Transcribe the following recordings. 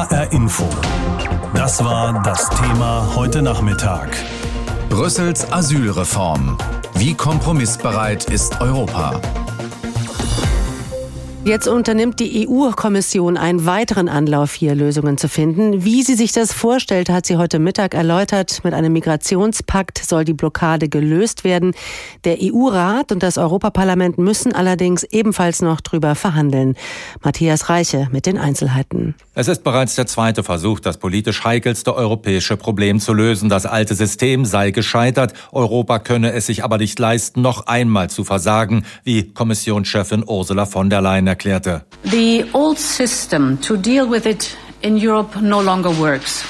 HR Info. Das war das Thema heute Nachmittag. Brüssels Asylreform. Wie kompromissbereit ist Europa? Jetzt unternimmt die EU-Kommission einen weiteren Anlauf, hier Lösungen zu finden. Wie sie sich das vorstellt, hat sie heute Mittag erläutert. Mit einem Migrationspakt soll die Blockade gelöst werden. Der EU-Rat und das Europaparlament müssen allerdings ebenfalls noch drüber verhandeln. Matthias Reiche mit den Einzelheiten. Es ist bereits der zweite Versuch, das politisch heikelste europäische Problem zu lösen. Das alte System sei gescheitert. Europa könne es sich aber nicht leisten, noch einmal zu versagen, wie Kommissionschefin Ursula von der Leyen erklärte. The old system to deal with it in Europe no longer works.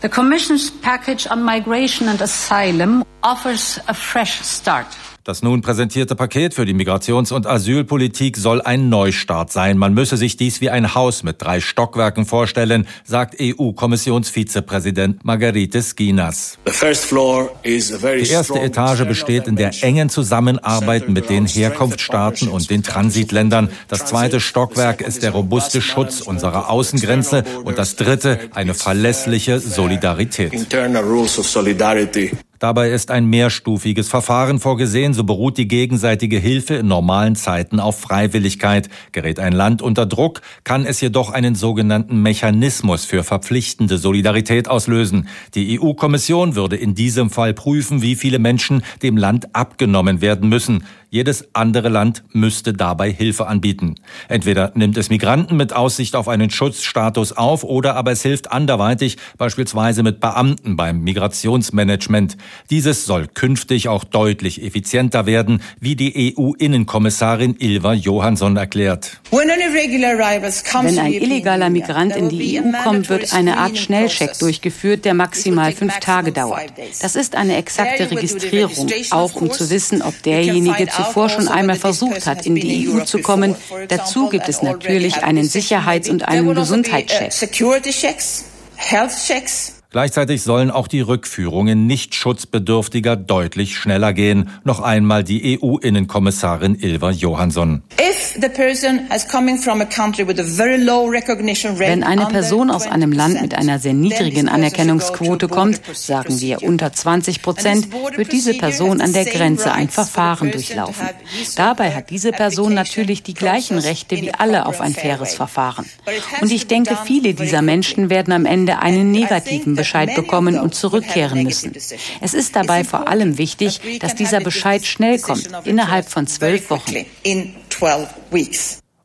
The Commission's package on migration and asylum offers a fresh start. Das nun präsentierte Paket für die Migrations- und Asylpolitik soll ein Neustart sein. Man müsse sich dies wie ein Haus mit drei Stockwerken vorstellen, sagt EU-Kommissionsvizepräsident Margarete Skinas. Die erste Etage besteht in der engen Zusammenarbeit mit den Herkunftsstaaten und den Transitländern. Das zweite Stockwerk ist der robuste Schutz unserer Außengrenze und das dritte eine verlässliche Solidarität. Dabei ist ein mehrstufiges Verfahren vorgesehen, so beruht die gegenseitige Hilfe in normalen Zeiten auf Freiwilligkeit. Gerät ein Land unter Druck, kann es jedoch einen sogenannten Mechanismus für verpflichtende Solidarität auslösen. Die EU-Kommission würde in diesem Fall prüfen, wie viele Menschen dem Land abgenommen werden müssen. Jedes andere Land müsste dabei Hilfe anbieten. Entweder nimmt es Migranten mit Aussicht auf einen Schutzstatus auf oder aber es hilft anderweitig, beispielsweise mit Beamten beim Migrationsmanagement. Dieses soll künftig auch deutlich effizienter werden, wie die EU-Innenkommissarin Ilva Johansson erklärt. Wenn ein illegaler Migrant in die EU kommt, wird eine Art Schnellcheck durchgeführt, der maximal fünf Tage dauert. Das ist eine exakte Registrierung, auch um zu wissen, ob derjenige zuvor schon einmal versucht hat, in die EU zu kommen. Dazu gibt es natürlich einen Sicherheits- und einen Gesundheitscheck. Gleichzeitig sollen auch die Rückführungen nicht schutzbedürftiger deutlich schneller gehen. Noch einmal die EU-Innenkommissarin Ilva Johansson. Wenn eine Person aus einem Land mit einer sehr niedrigen Anerkennungsquote kommt, sagen wir unter 20 Prozent, wird diese Person an der Grenze ein Verfahren durchlaufen. Dabei hat diese Person natürlich die gleichen Rechte wie alle auf ein faires Verfahren. Und ich denke, viele dieser Menschen werden am Ende einen negativen Bescheid bekommen und zurückkehren müssen. Es ist dabei vor allem wichtig, dass dieser Bescheid schnell kommt, innerhalb von zwölf Wochen.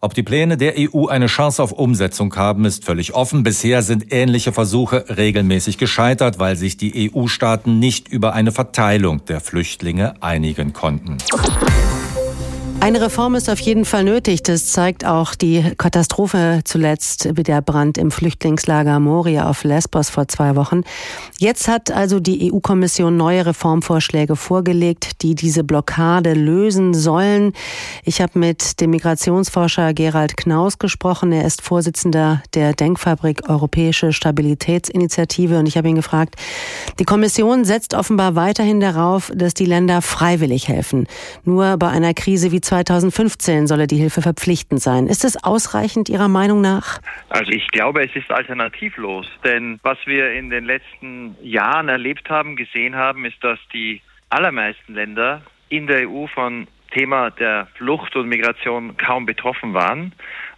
Ob die Pläne der EU eine Chance auf Umsetzung haben, ist völlig offen. Bisher sind ähnliche Versuche regelmäßig gescheitert, weil sich die EU-Staaten nicht über eine Verteilung der Flüchtlinge einigen konnten. Eine Reform ist auf jeden Fall nötig. Das zeigt auch die Katastrophe zuletzt wie der Brand im Flüchtlingslager Moria auf Lesbos vor zwei Wochen. Jetzt hat also die EU-Kommission neue Reformvorschläge vorgelegt, die diese Blockade lösen sollen. Ich habe mit dem Migrationsforscher Gerald Knaus gesprochen. Er ist Vorsitzender der Denkfabrik Europäische Stabilitätsinitiative und ich habe ihn gefragt, die Kommission setzt offenbar weiterhin darauf, dass die Länder freiwillig helfen. Nur bei einer Krise wie 2015 solle die Hilfe verpflichtend sein. Ist es ausreichend Ihrer Meinung nach? Also ich glaube, es ist alternativlos. Denn was wir in den letzten Jahren erlebt haben, gesehen haben, ist, dass die allermeisten Länder in der EU von Thema der Flucht und Migration kaum betroffen waren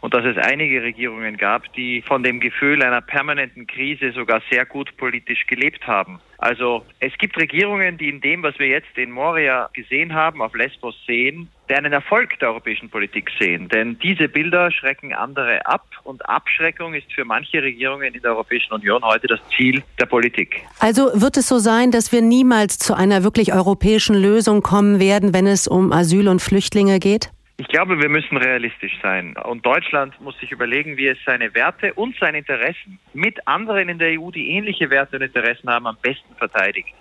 und dass es einige Regierungen gab, die von dem Gefühl einer permanenten Krise sogar sehr gut politisch gelebt haben. Also es gibt Regierungen, die in dem, was wir jetzt in Moria gesehen haben, auf Lesbos sehen, einen Erfolg der europäischen Politik sehen. Denn diese Bilder schrecken andere ab und Abschreckung ist für manche Regierungen in der Europäischen Union heute das Ziel der Politik. Also wird es so sein, dass wir niemals zu einer wirklich europäischen Lösung kommen werden, wenn es um Asyl und Flüchtlinge geht? Ich glaube, wir müssen realistisch sein. Und Deutschland muss sich überlegen, wie es seine Werte und seine Interessen mit anderen in der EU, die ähnliche Werte und Interessen haben, am besten verteidigt.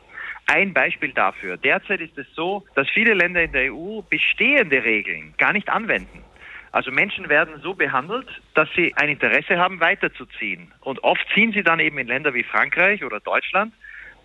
Ein Beispiel dafür. Derzeit ist es so, dass viele Länder in der EU bestehende Regeln gar nicht anwenden. Also Menschen werden so behandelt, dass sie ein Interesse haben, weiterzuziehen. Und oft ziehen sie dann eben in Länder wie Frankreich oder Deutschland,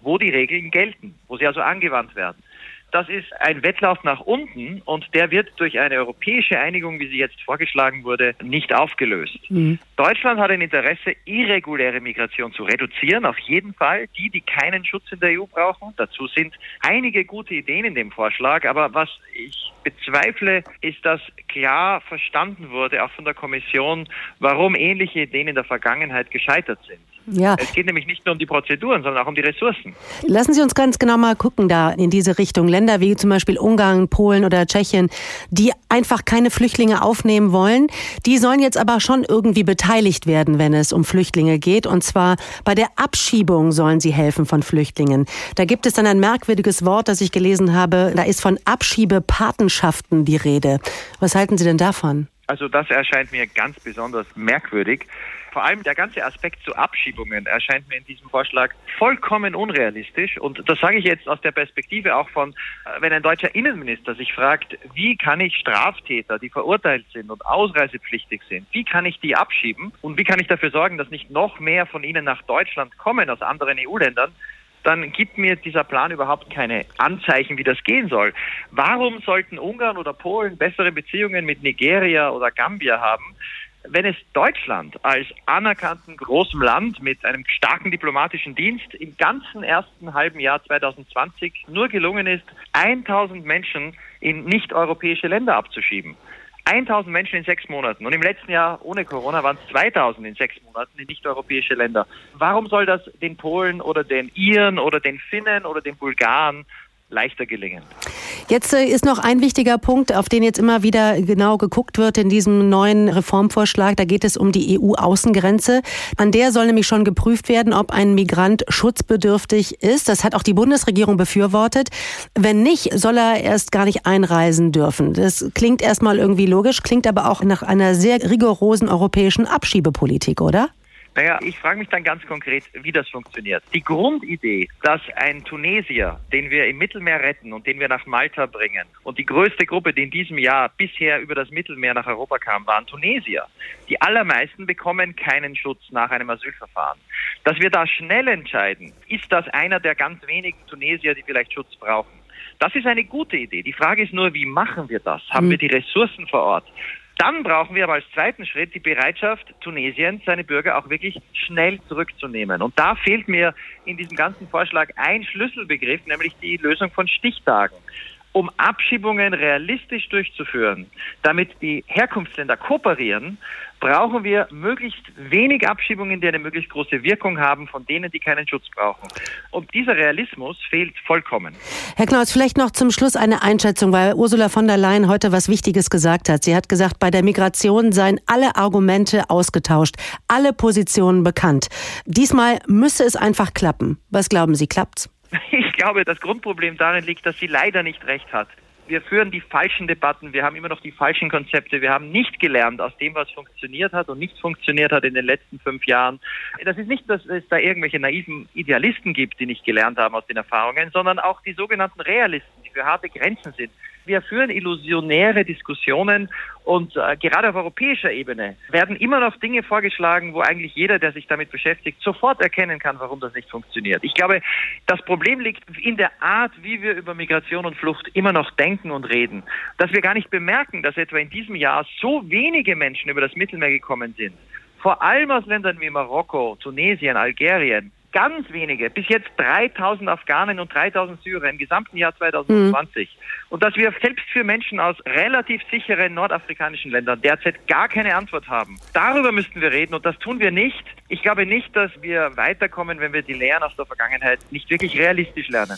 wo die Regeln gelten, wo sie also angewandt werden. Das ist ein Wettlauf nach unten und der wird durch eine europäische Einigung, wie sie jetzt vorgeschlagen wurde, nicht aufgelöst. Mhm. Deutschland hat ein Interesse, irreguläre Migration zu reduzieren, auf jeden Fall. Die, die keinen Schutz in der EU brauchen. Dazu sind einige gute Ideen in dem Vorschlag, aber was ich bezweifle, ist, dass klar verstanden wurde, auch von der Kommission, warum ähnliche Ideen in der Vergangenheit gescheitert sind. Ja. Es geht nämlich nicht nur um die Prozeduren, sondern auch um die Ressourcen. Lassen Sie uns ganz genau mal gucken da in diese Richtung. Länder wie zum Beispiel Ungarn, Polen oder Tschechien, die einfach keine Flüchtlinge aufnehmen wollen, die sollen jetzt aber schon irgendwie beteiligt werden, wenn es um Flüchtlinge geht. Und zwar bei der Abschiebung sollen sie helfen von Flüchtlingen. Da gibt es dann ein merkwürdiges Wort, das ich gelesen habe. Da ist von Abschiebepatenschaften die Rede. Was halten Sie denn davon? Also das erscheint mir ganz besonders merkwürdig. Vor allem der ganze Aspekt zu Abschiebungen erscheint mir in diesem Vorschlag vollkommen unrealistisch. Und das sage ich jetzt aus der Perspektive auch von, äh, wenn ein deutscher Innenminister sich fragt, wie kann ich Straftäter, die verurteilt sind und ausreisepflichtig sind, wie kann ich die abschieben und wie kann ich dafür sorgen, dass nicht noch mehr von ihnen nach Deutschland kommen aus anderen EU-Ländern, dann gibt mir dieser Plan überhaupt keine Anzeichen, wie das gehen soll. Warum sollten Ungarn oder Polen bessere Beziehungen mit Nigeria oder Gambia haben, wenn es Deutschland als anerkannten großem Land mit einem starken diplomatischen Dienst im ganzen ersten halben Jahr 2020 nur gelungen ist, 1000 Menschen in nicht-europäische Länder abzuschieben. 1000 Menschen in sechs Monaten. Und im letzten Jahr ohne Corona waren es 2000 in sechs Monaten in nicht-europäische Länder. Warum soll das den Polen oder den Iren oder den Finnen oder den Bulgaren leichter gelingen. Jetzt äh, ist noch ein wichtiger Punkt, auf den jetzt immer wieder genau geguckt wird in diesem neuen Reformvorschlag. Da geht es um die EU-Außengrenze. An der soll nämlich schon geprüft werden, ob ein Migrant schutzbedürftig ist. Das hat auch die Bundesregierung befürwortet. Wenn nicht, soll er erst gar nicht einreisen dürfen. Das klingt erstmal irgendwie logisch, klingt aber auch nach einer sehr rigorosen europäischen Abschiebepolitik, oder? Naja, ich frage mich dann ganz konkret, wie das funktioniert. Die Grundidee, dass ein Tunesier, den wir im Mittelmeer retten und den wir nach Malta bringen, und die größte Gruppe, die in diesem Jahr bisher über das Mittelmeer nach Europa kam, waren Tunesier. Die allermeisten bekommen keinen Schutz nach einem Asylverfahren. Dass wir da schnell entscheiden, ist das einer der ganz wenigen Tunesier, die vielleicht Schutz brauchen. Das ist eine gute Idee. Die Frage ist nur, wie machen wir das? Haben hm. wir die Ressourcen vor Ort? Dann brauchen wir aber als zweiten Schritt die Bereitschaft Tunesiens, seine Bürger auch wirklich schnell zurückzunehmen. Und da fehlt mir in diesem ganzen Vorschlag ein Schlüsselbegriff, nämlich die Lösung von Stichtagen um Abschiebungen realistisch durchzuführen, damit die Herkunftsländer kooperieren, brauchen wir möglichst wenig Abschiebungen, die eine möglichst große Wirkung haben von denen, die keinen Schutz brauchen. Und dieser Realismus fehlt vollkommen. Herr Klaus, vielleicht noch zum Schluss eine Einschätzung, weil Ursula von der Leyen heute was Wichtiges gesagt hat. Sie hat gesagt, bei der Migration seien alle Argumente ausgetauscht, alle Positionen bekannt. Diesmal müsse es einfach klappen. Was glauben Sie, klappt's? Ich glaube, das Grundproblem darin liegt, dass sie leider nicht recht hat. Wir führen die falschen Debatten, wir haben immer noch die falschen Konzepte, wir haben nicht gelernt aus dem, was funktioniert hat und nicht funktioniert hat in den letzten fünf Jahren. Das ist nicht, dass es da irgendwelche naiven Idealisten gibt, die nicht gelernt haben aus den Erfahrungen, sondern auch die sogenannten Realisten, die für harte Grenzen sind. Wir führen illusionäre Diskussionen und äh, gerade auf europäischer Ebene werden immer noch Dinge vorgeschlagen, wo eigentlich jeder, der sich damit beschäftigt, sofort erkennen kann, warum das nicht funktioniert. Ich glaube, das Problem liegt in der Art, wie wir über Migration und Flucht immer noch denken und reden. Dass wir gar nicht bemerken, dass etwa in diesem Jahr so wenige Menschen über das Mittelmeer gekommen sind. Vor allem aus Ländern wie Marokko, Tunesien, Algerien, ganz wenige, bis jetzt 3000 Afghanen und 3000 Syrer im gesamten Jahr 2020. Mhm. Und dass wir selbst für Menschen aus relativ sicheren nordafrikanischen Ländern derzeit gar keine Antwort haben. Darüber müssten wir reden und das tun wir nicht. Ich glaube nicht, dass wir weiterkommen, wenn wir die Lehren aus der Vergangenheit nicht wirklich realistisch lernen.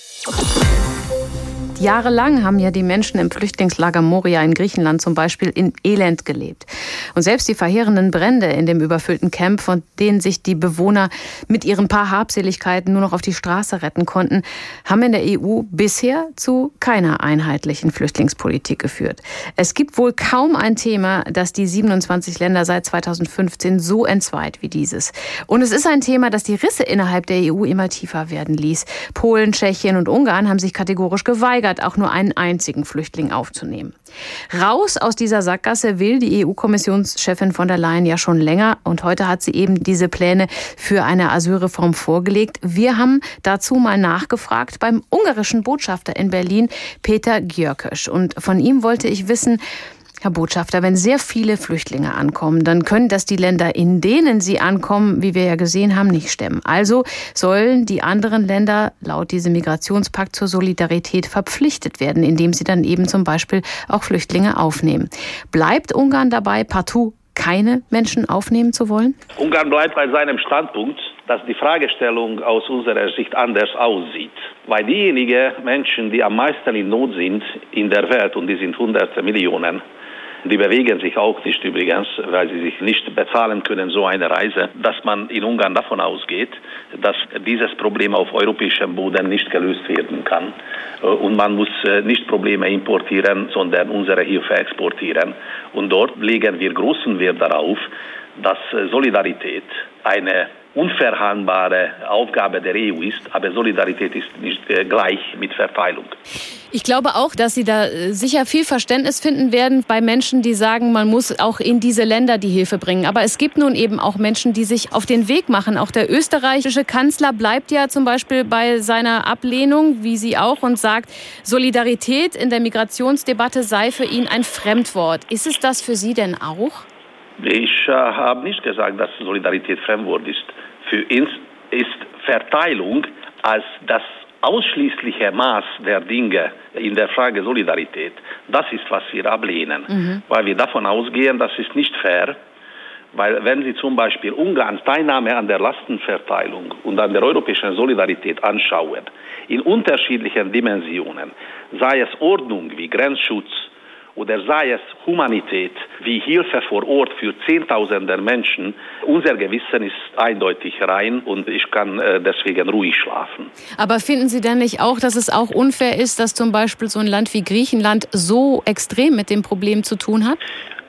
Jahrelang haben ja die Menschen im Flüchtlingslager Moria in Griechenland zum Beispiel in Elend gelebt. Und selbst die verheerenden Brände in dem überfüllten Camp, von denen sich die Bewohner mit ihren paar Habseligkeiten nur noch auf die Straße retten konnten, haben in der EU bisher zu keiner einheitlichen Flüchtlingspolitik geführt. Es gibt wohl kaum ein Thema, das die 27 Länder seit 2015 so entzweit wie dieses. Und es ist ein Thema, das die Risse innerhalb der EU immer tiefer werden ließ. Polen, Tschechien und Ungarn haben sich kategorisch geweigert, verhindert, auch nur einen einzigen Flüchtling aufzunehmen. Raus aus dieser Sackgasse will die EU-Kommissionschefin von der Leyen ja schon länger und heute hat sie eben diese Pläne für eine Asylreform vorgelegt. Wir haben dazu mal nachgefragt beim ungarischen Botschafter in Berlin, Peter Gjörkösch. Und von ihm wollte ich wissen, Herr Botschafter, wenn sehr viele Flüchtlinge ankommen, dann können das die Länder, in denen sie ankommen, wie wir ja gesehen haben, nicht stemmen. Also sollen die anderen Länder laut diesem Migrationspakt zur Solidarität verpflichtet werden, indem sie dann eben zum Beispiel auch Flüchtlinge aufnehmen. Bleibt Ungarn dabei, partout keine Menschen aufnehmen zu wollen? Ungarn bleibt bei seinem Standpunkt, dass die Fragestellung aus unserer Sicht anders aussieht. Weil diejenigen Menschen, die am meisten in Not sind in der Welt, und die sind hunderte Millionen, die bewegen sich auch nicht übrigens, weil sie sich nicht bezahlen können, so eine Reise, dass man in Ungarn davon ausgeht, dass dieses Problem auf europäischem Boden nicht gelöst werden kann. Äh, und man muss äh, nicht Probleme importieren, sondern unsere Hilfe exportieren. Und dort legen wir großen Wert darauf, dass äh, Solidarität eine unverhandelbare Aufgabe der EU ist, aber Solidarität ist nicht äh, gleich mit Verteilung. Ich glaube auch, dass Sie da äh, sicher viel Verständnis finden werden bei Menschen, die sagen, man muss auch in diese Länder die Hilfe bringen. Aber es gibt nun eben auch Menschen, die sich auf den Weg machen. Auch der österreichische Kanzler bleibt ja zum Beispiel bei seiner Ablehnung, wie Sie auch, und sagt, Solidarität in der Migrationsdebatte sei für ihn ein Fremdwort. Ist es das für Sie denn auch? Ich äh, habe nicht gesagt, dass Solidarität Fremdwort ist. Für uns ist Verteilung als das ausschließliche Maß der Dinge in der Frage Solidarität, das ist, was wir ablehnen. Mhm. Weil wir davon ausgehen, das ist nicht fair, weil wenn Sie zum Beispiel Ungarns Teilnahme an der Lastenverteilung und an der europäischen Solidarität anschauen, in unterschiedlichen Dimensionen, sei es Ordnung wie Grenzschutz, oder sei es Humanität wie Hilfe vor Ort für Zehntausende Menschen, unser Gewissen ist eindeutig rein und ich kann äh, deswegen ruhig schlafen. Aber finden Sie denn nicht auch, dass es auch unfair ist, dass zum Beispiel so ein Land wie Griechenland so extrem mit dem Problem zu tun hat?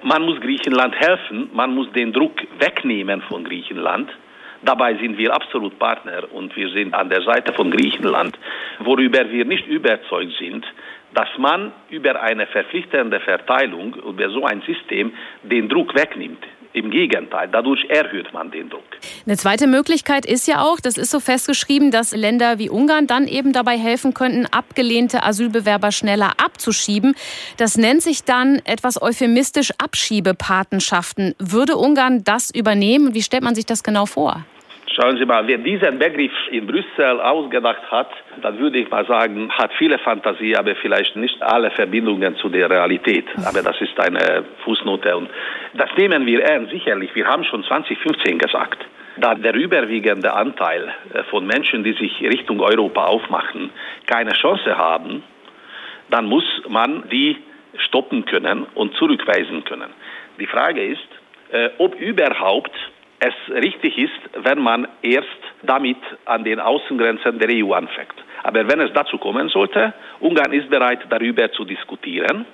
Man muss Griechenland helfen, man muss den Druck wegnehmen von Griechenland. Dabei sind wir absolut Partner und wir sind an der Seite von Griechenland. Worüber wir nicht überzeugt sind, dass man über eine verpflichtende Verteilung, über so ein System, den Druck wegnimmt. Im Gegenteil, dadurch erhöht man den Druck. Eine zweite Möglichkeit ist ja auch, das ist so festgeschrieben, dass Länder wie Ungarn dann eben dabei helfen könnten, abgelehnte Asylbewerber schneller abzuschieben. Das nennt sich dann etwas euphemistisch Abschiebepatenschaften. Würde Ungarn das übernehmen? Wie stellt man sich das genau vor? Schauen Sie mal, wer diesen Begriff in Brüssel ausgedacht hat, dann würde ich mal sagen, hat viele Fantasie, aber vielleicht nicht alle Verbindungen zu der Realität. Aber das ist eine Fußnote und das nehmen wir ernst, sicherlich. Wir haben schon 2015 gesagt, da der überwiegende Anteil äh, von Menschen, die sich Richtung Europa aufmachen, keine Chance haben, dann muss man die stoppen können und zurückweisen können. Die Frage ist, äh, ob überhaupt es richtig ist, wenn man erst damit an den Außengrenzen der EU anfängt. Aber wenn es dazu kommen sollte, Ungarn ist bereit, darüber zu diskutieren.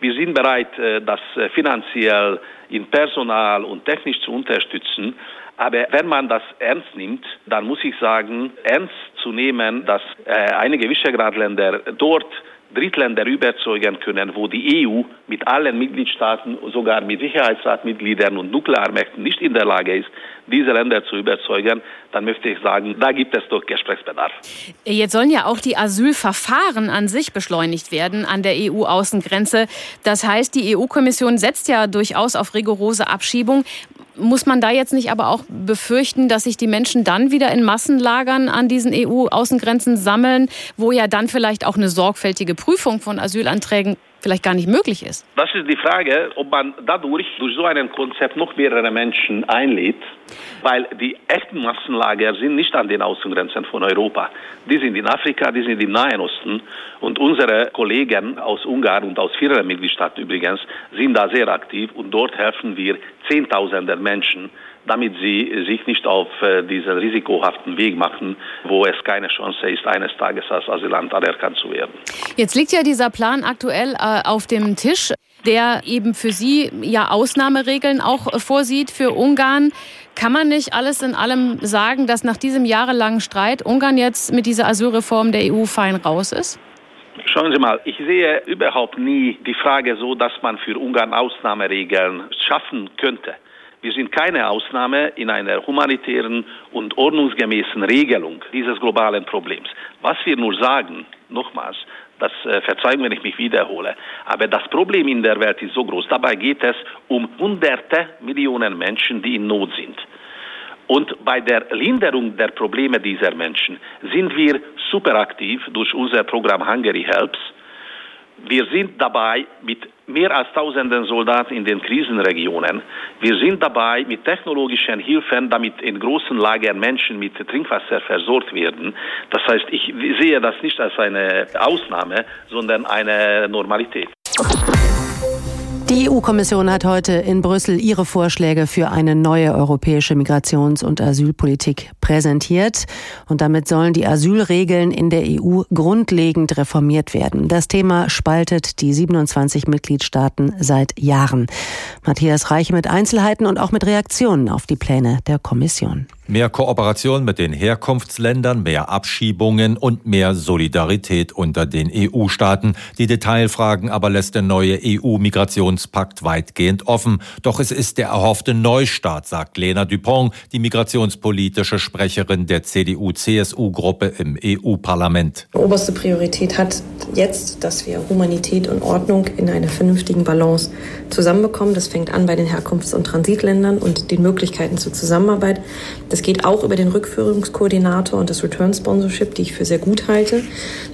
Wir sind bereit, äh, das finanziell in Personal und technisch zu unterstützen. Aber wenn man das ernst nimmt, dann muss ich sagen, ernst zu nehmen, dass äh, einige Visegrad-Länder dort Drittländer überzeugen können, wo die EU mit allen Mitgliedstaaten, sogar mit Sicherheitsratmitgliedern und Nuklearmächten nicht in der Lage ist, diese Länder zu überzeugen, dann möchte ich sagen, da gibt es doch Gesprächsbedarf. Jetzt sollen ja auch die Asylverfahren an sich beschleunigt werden an der EU-Außengrenze. Das heißt, die EU-Kommission setzt ja durchaus auf rigorose Abschiebung. Muss man da jetzt nicht aber auch befürchten, dass sich die Menschen dann wieder in Massenlagern an diesen EU-Außengrenzen sammeln, wo ja dann vielleicht auch eine sorgfältige Prüfung von Asylanträgen vielleicht gar nicht möglich ist? Das ist die Frage, ob man dadurch durch so ein Konzept noch mehrere Menschen einlädt, weil die echten Massenlager sind nicht an den Außengrenzen von Europa. Die sind in Afrika, die sind im Nahen Osten und unsere Kollegen aus Ungarn und aus vielen Mitgliedstaaten übrigens sind da sehr aktiv und dort helfen wir Zehntausenden Menschen, damit sie sich nicht auf äh, diesen risikohaften Weg machen, wo es keine Chance ist, eines Tages als Asylant anerkannt zu werden. Jetzt liegt ja dieser Plan aktuell äh, auf dem Tisch, der eben für Sie ja Ausnahmeregeln auch vorsieht für Ungarn. Kann man nicht alles in allem sagen, dass nach diesem jahrelangen Streit Ungarn jetzt mit dieser Asylreform der EU fein raus ist? Schauen Sie mal, ich sehe überhaupt nie die Frage so, dass man für Ungarn Ausnahmeregeln schaffen könnte. Wir sind keine Ausnahme in einer humanitären und ordnungsgemäßen Regelung dieses globalen Problems. Was wir nur sagen, nochmals, das äh, verzeihen, wenn ich mich wiederhole. Aber das Problem in der Welt ist so groß. Dabei geht es um hunderte Millionen Menschen, die in Not sind. Und bei der Linderung der Probleme dieser Menschen sind wir super aktiv durch unser Programm Hungary Helps. Wir sind dabei mit mehr als tausenden Soldaten in den Krisenregionen. Wir sind dabei mit technologischen Hilfen, damit in großen Lagern Menschen mit Trinkwasser versorgt werden. Das heißt, ich sehe das nicht als eine Ausnahme, sondern eine Normalität. Die EU-Kommission hat heute in Brüssel ihre Vorschläge für eine neue europäische Migrations- und Asylpolitik präsentiert. Und damit sollen die Asylregeln in der EU grundlegend reformiert werden. Das Thema spaltet die 27 Mitgliedstaaten seit Jahren. Matthias Reiche mit Einzelheiten und auch mit Reaktionen auf die Pläne der Kommission. Mehr Kooperation mit den Herkunftsländern, mehr Abschiebungen und mehr Solidarität unter den EU-Staaten. Die Detailfragen aber lässt der neue EU-Migrationspakt weitgehend offen. Doch es ist der erhoffte Neustart, sagt Lena Dupont, die migrationspolitische Sprecherin der CDU-CSU-Gruppe im EU-Parlament. Oberste Priorität hat jetzt, dass wir Humanität und Ordnung in einer vernünftigen Balance zusammenbekommen. Das fängt an bei den Herkunfts- und Transitländern und den Möglichkeiten zur Zusammenarbeit. Das das geht auch über den Rückführungskoordinator und das Return Sponsorship, die ich für sehr gut halte.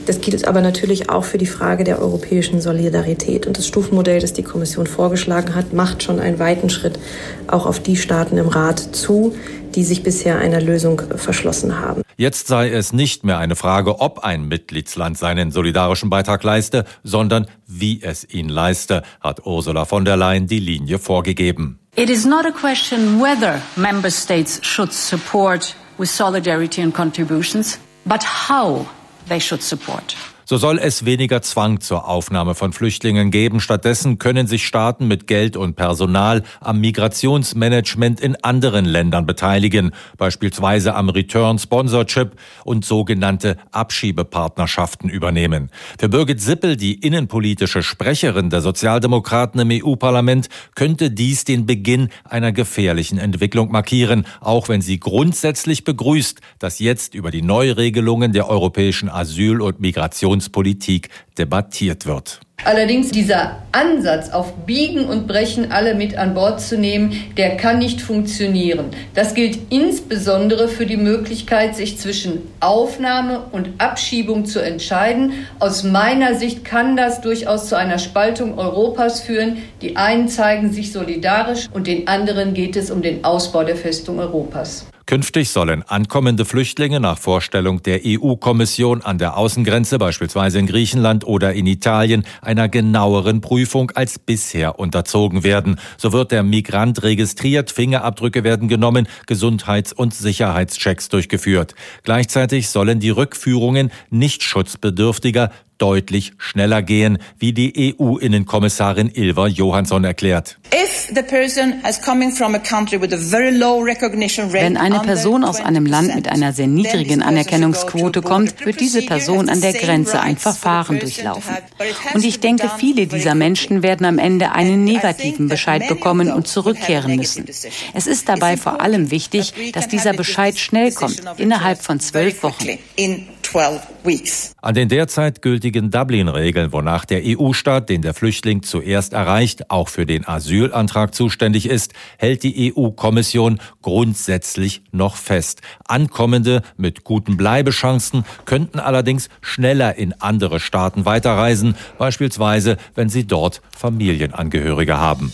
Das gilt aber natürlich auch für die Frage der europäischen Solidarität. Und das Stufenmodell, das die Kommission vorgeschlagen hat, macht schon einen weiten Schritt auch auf die Staaten im Rat zu, die sich bisher einer Lösung verschlossen haben. Jetzt sei es nicht mehr eine Frage, ob ein Mitgliedsland seinen solidarischen Beitrag leiste, sondern wie es ihn leiste, hat Ursula von der Leyen die Linie vorgegeben. It is not a question whether member states should support with solidarity and contributions, but how they should support. So soll es weniger Zwang zur Aufnahme von Flüchtlingen geben. Stattdessen können sich Staaten mit Geld und Personal am Migrationsmanagement in anderen Ländern beteiligen, beispielsweise am Return Sponsorship und sogenannte Abschiebepartnerschaften übernehmen. Für Birgit Sippel, die innenpolitische Sprecherin der Sozialdemokraten im EU-Parlament, könnte dies den Beginn einer gefährlichen Entwicklung markieren, auch wenn sie grundsätzlich begrüßt, dass jetzt über die Neuregelungen der europäischen Asyl- und Migration Migrationspolitik debattiert wird. Allerdings dieser Ansatz, auf Biegen und Brechen alle mit an Bord zu nehmen, der kann nicht funktionieren. Das gilt insbesondere für die Möglichkeit, sich zwischen Aufnahme und Abschiebung zu entscheiden. Aus meiner Sicht kann das durchaus zu einer Spaltung Europas führen. Die einen zeigen sich solidarisch und den anderen geht es um den Ausbau der Festung Europas. Künftig sollen ankommende Flüchtlinge nach Vorstellung der EU-Kommission an der Außengrenze, beispielsweise in Griechenland oder in Italien, einer genaueren Prüfung als bisher unterzogen werden. So wird der Migrant registriert, Fingerabdrücke werden genommen, Gesundheits- und Sicherheitschecks durchgeführt. Gleichzeitig sollen die Rückführungen nicht schutzbedürftiger deutlich schneller gehen, wie die EU-Innenkommissarin Ilva Johansson erklärt. Wenn eine Person aus einem Land mit einer sehr niedrigen Anerkennungsquote kommt, wird diese Person an der Grenze ein Verfahren durchlaufen. Und ich denke, viele dieser Menschen werden am Ende einen negativen Bescheid bekommen und zurückkehren müssen. Es ist dabei vor allem wichtig, dass dieser Bescheid schnell kommt, innerhalb von zwölf Wochen. An den derzeit gültigen Dublin-Regeln, wonach der EU-Staat, den der Flüchtling zuerst erreicht, auch für den Asylantrag zuständig ist, hält die EU-Kommission grundsätzlich noch fest. Ankommende mit guten Bleibechancen könnten allerdings schneller in andere Staaten weiterreisen, beispielsweise wenn sie dort Familienangehörige haben.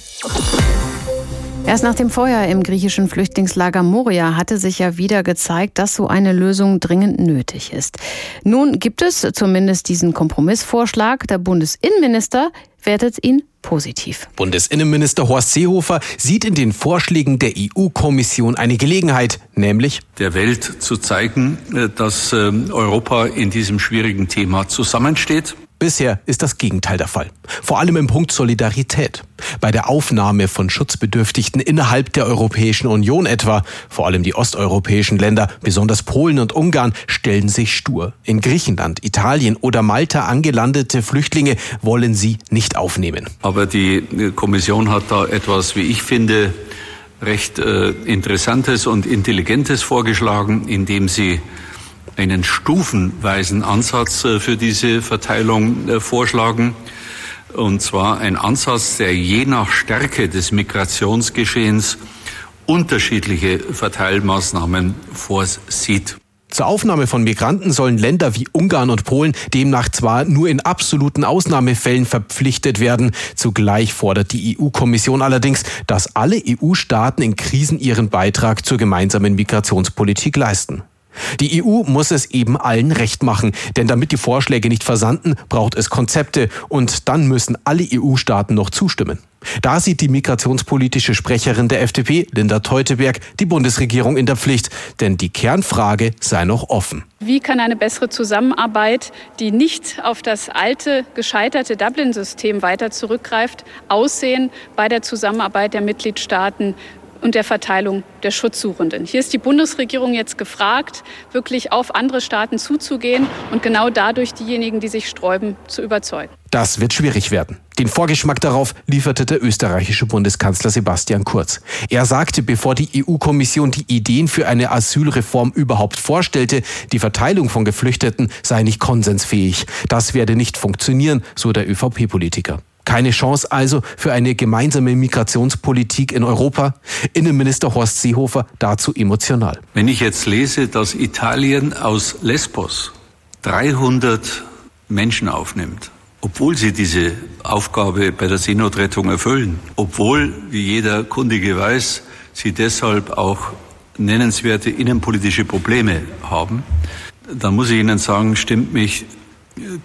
Erst nach dem Feuer im griechischen Flüchtlingslager Moria hatte sich ja wieder gezeigt, dass so eine Lösung dringend nötig ist. Nun gibt es zumindest diesen Kompromissvorschlag. Der Bundesinnenminister wertet ihn positiv. Bundesinnenminister Horst Seehofer sieht in den Vorschlägen der EU-Kommission eine Gelegenheit, nämlich der Welt zu zeigen, äh, dass ähm, Europa in diesem schwierigen Thema zusammensteht Bisher ist das Gegenteil der Fall. Vor allem im Punkt Solidarität. Bei der Aufnahme von Schutzbedürftigten innerhalb der Europäischen Union etwa, vor allem die osteuropäischen Länder, besonders Polen und Ungarn, stellen sich stur. In Griechenland, Italien oder Malta angelandete Flüchtlinge wollen sie nicht aufnehmen. Aber die Kommission hat da etwas, wie ich finde, recht äh, Interessantes und Intelligentes vorgeschlagen, indem sie einen stufenweisen Ansatz äh, für diese Verteilung äh, vorschlagen. Und zwar ein Ansatz, der je nach Stärke des Migrationsgeschehens unterschiedliche Verteilmaßnahmen vorsieht. Zur Aufnahme von Migranten sollen Länder wie Ungarn und Polen demnach zwar nur in absoluten Ausnahmefällen verpflichtet werden, zugleich fordert die EU-Kommission allerdings, dass alle EU-Staaten in Krisen ihren Beitrag zur gemeinsamen Migrationspolitik leisten. Die EU muss es eben allen recht machen, denn damit die Vorschläge nicht versanden, braucht es Konzepte und dann müssen alle EU-Staaten noch zustimmen. Da sieht die migrationspolitische Sprecherin der FDP, Linda Teuteberg, die Bundesregierung in der Pflicht, denn die Kernfrage sei noch offen. Wie kann eine bessere Zusammenarbeit, die nicht auf das alte, gescheiterte Dublin-System weiter zurückgreift, aussehen bei der Zusammenarbeit der Mitgliedstaaten und der Verteilung der Schutzsuchenden. Hier ist die Bundesregierung jetzt gefragt, wirklich auf andere Staaten zuzugehen und genau dadurch diejenigen, die sich sträuben, zu überzeugen. Das wird schwierig werden. Den Vorgeschmack darauf lieferte der österreichische Bundeskanzler Sebastian Kurz. Er sagte, bevor die EU-Kommission die Ideen für eine Asylreform überhaupt vorstellte, die Verteilung von Geflüchteten sei nicht konsensfähig. Das werde nicht funktionieren, so der ÖVP-Politiker. Keine Chance also für eine gemeinsame Migrationspolitik in Europa? Innenminister Horst Seehofer dazu emotional. Wenn ich jetzt lese, dass Italien aus Lesbos 300 Menschen aufnimmt, obwohl sie diese Aufgabe bei der Seenotrettung erfüllen, obwohl, wie jeder Kundige weiß, sie deshalb auch nennenswerte innenpolitische Probleme haben, dann muss ich Ihnen sagen, stimmt mich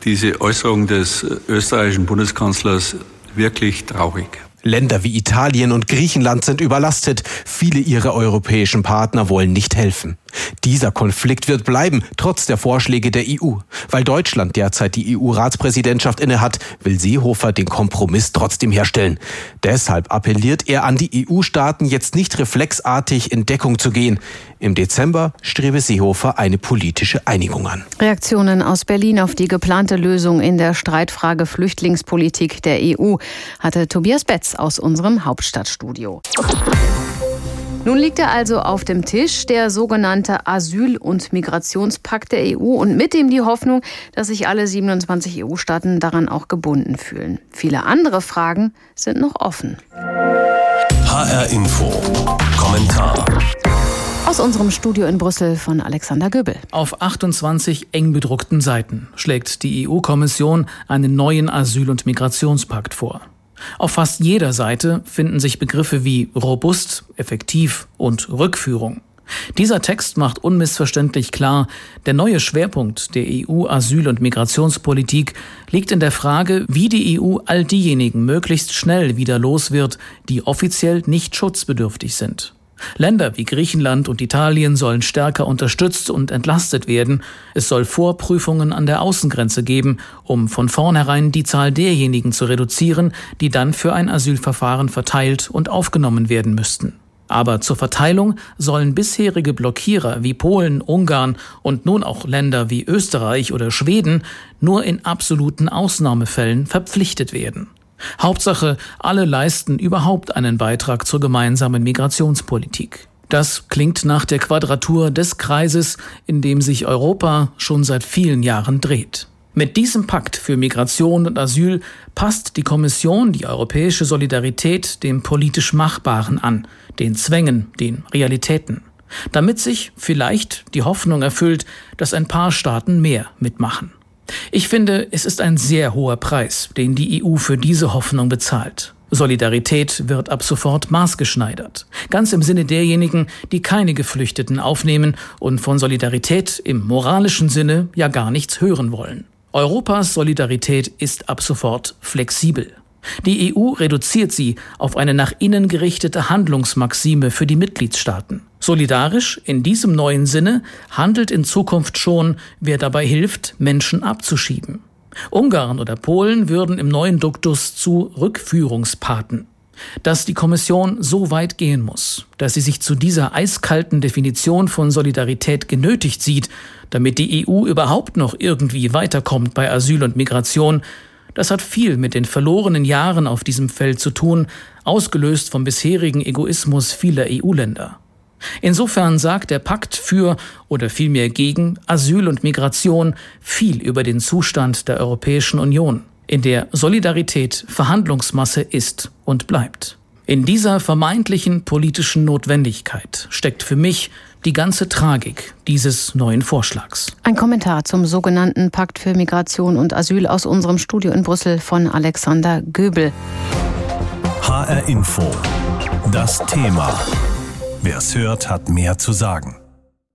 diese Äußerung des österreichischen Bundeskanzlers wirklich traurig. Länder wie Italien und Griechenland sind überlastet. Viele ihrer europäischen Partner wollen nicht helfen. Dieser Konflikt wird bleiben, trotz der Vorschläge der EU. Weil Deutschland derzeit die EU-Ratspräsidentschaft innehat, will Seehofer den Kompromiss trotzdem herstellen. Deshalb appelliert er an die EU-Staaten, jetzt nicht reflexartig in Deckung zu gehen. Im Dezember strebe Seehofer eine politische Einigung an. Reaktionen aus Berlin auf die geplante Lösung in der Streitfrage Flüchtlingspolitik der EU hatte Tobias Betz aus unserem Hauptstadtstudio. Nun liegt er also auf dem Tisch, der sogenannte Asyl- und Migrationspakt der EU und mit ihm die Hoffnung, dass sich alle 27 EU-Staaten daran auch gebunden fühlen. Viele andere Fragen sind noch offen. HR Info. Kommentar. Aus unserem Studio in Brüssel von Alexander Göbel. Auf 28 eng bedruckten Seiten schlägt die EU-Kommission einen neuen Asyl- und Migrationspakt vor. Auf fast jeder Seite finden sich Begriffe wie robust, effektiv und Rückführung. Dieser Text macht unmissverständlich klar, der neue Schwerpunkt der EU-Asyl- und Migrationspolitik liegt in der Frage, wie die EU all diejenigen möglichst schnell wieder los wird, die offiziell nicht schutzbedürftig sind. Länder wie Griechenland und Italien sollen stärker unterstützt und entlastet werden. Es soll Vorprüfungen an der Außengrenze geben, um von vornherein die Zahl derjenigen zu reduzieren, die dann für ein Asylverfahren verteilt und aufgenommen werden müssten. Aber zur Verteilung sollen bisherige Blockierer wie Polen, Ungarn und nun auch Länder wie Österreich oder Schweden nur in absoluten Ausnahmefällen verpflichtet werden. Hauptsache, alle leisten überhaupt einen Beitrag zur gemeinsamen Migrationspolitik. Das klingt nach der Quadratur des Kreises, in dem sich Europa schon seit vielen Jahren dreht. Mit diesem Pakt für Migration und Asyl passt die Kommission die europäische Solidarität dem politisch Machbaren an, den Zwängen, den Realitäten, damit sich vielleicht die Hoffnung erfüllt, dass ein paar Staaten mehr mitmachen. Ich finde, es ist ein sehr hoher Preis, den die EU für diese Hoffnung bezahlt. Solidarität wird ab sofort maßgeschneidert. Ganz im Sinne derjenigen, die keine Geflüchteten aufnehmen und von Solidarität im moralischen Sinne ja gar nichts hören wollen. Europas Solidarität ist ab sofort flexibel. Die EU reduziert sie auf eine nach innen gerichtete Handlungsmaxime für die Mitgliedstaaten. Solidarisch in diesem neuen Sinne handelt in Zukunft schon, wer dabei hilft, Menschen abzuschieben. Ungarn oder Polen würden im neuen Duktus zu Rückführungspaten. Dass die Kommission so weit gehen muss, dass sie sich zu dieser eiskalten Definition von Solidarität genötigt sieht, damit die EU überhaupt noch irgendwie weiterkommt bei Asyl und Migration, das hat viel mit den verlorenen Jahren auf diesem Feld zu tun, ausgelöst vom bisherigen Egoismus vieler EU-Länder. Insofern sagt der Pakt für oder vielmehr gegen Asyl und Migration viel über den Zustand der Europäischen Union in der Solidarität Verhandlungsmasse ist und bleibt. In dieser vermeintlichen politischen Notwendigkeit steckt für mich die ganze Tragik dieses neuen Vorschlags. Ein Kommentar zum sogenannten Pakt für Migration und Asyl aus unserem Studio in Brüssel von Alexander Göbel. HR Info. Das Thema. Wer es hört, hat mehr zu sagen.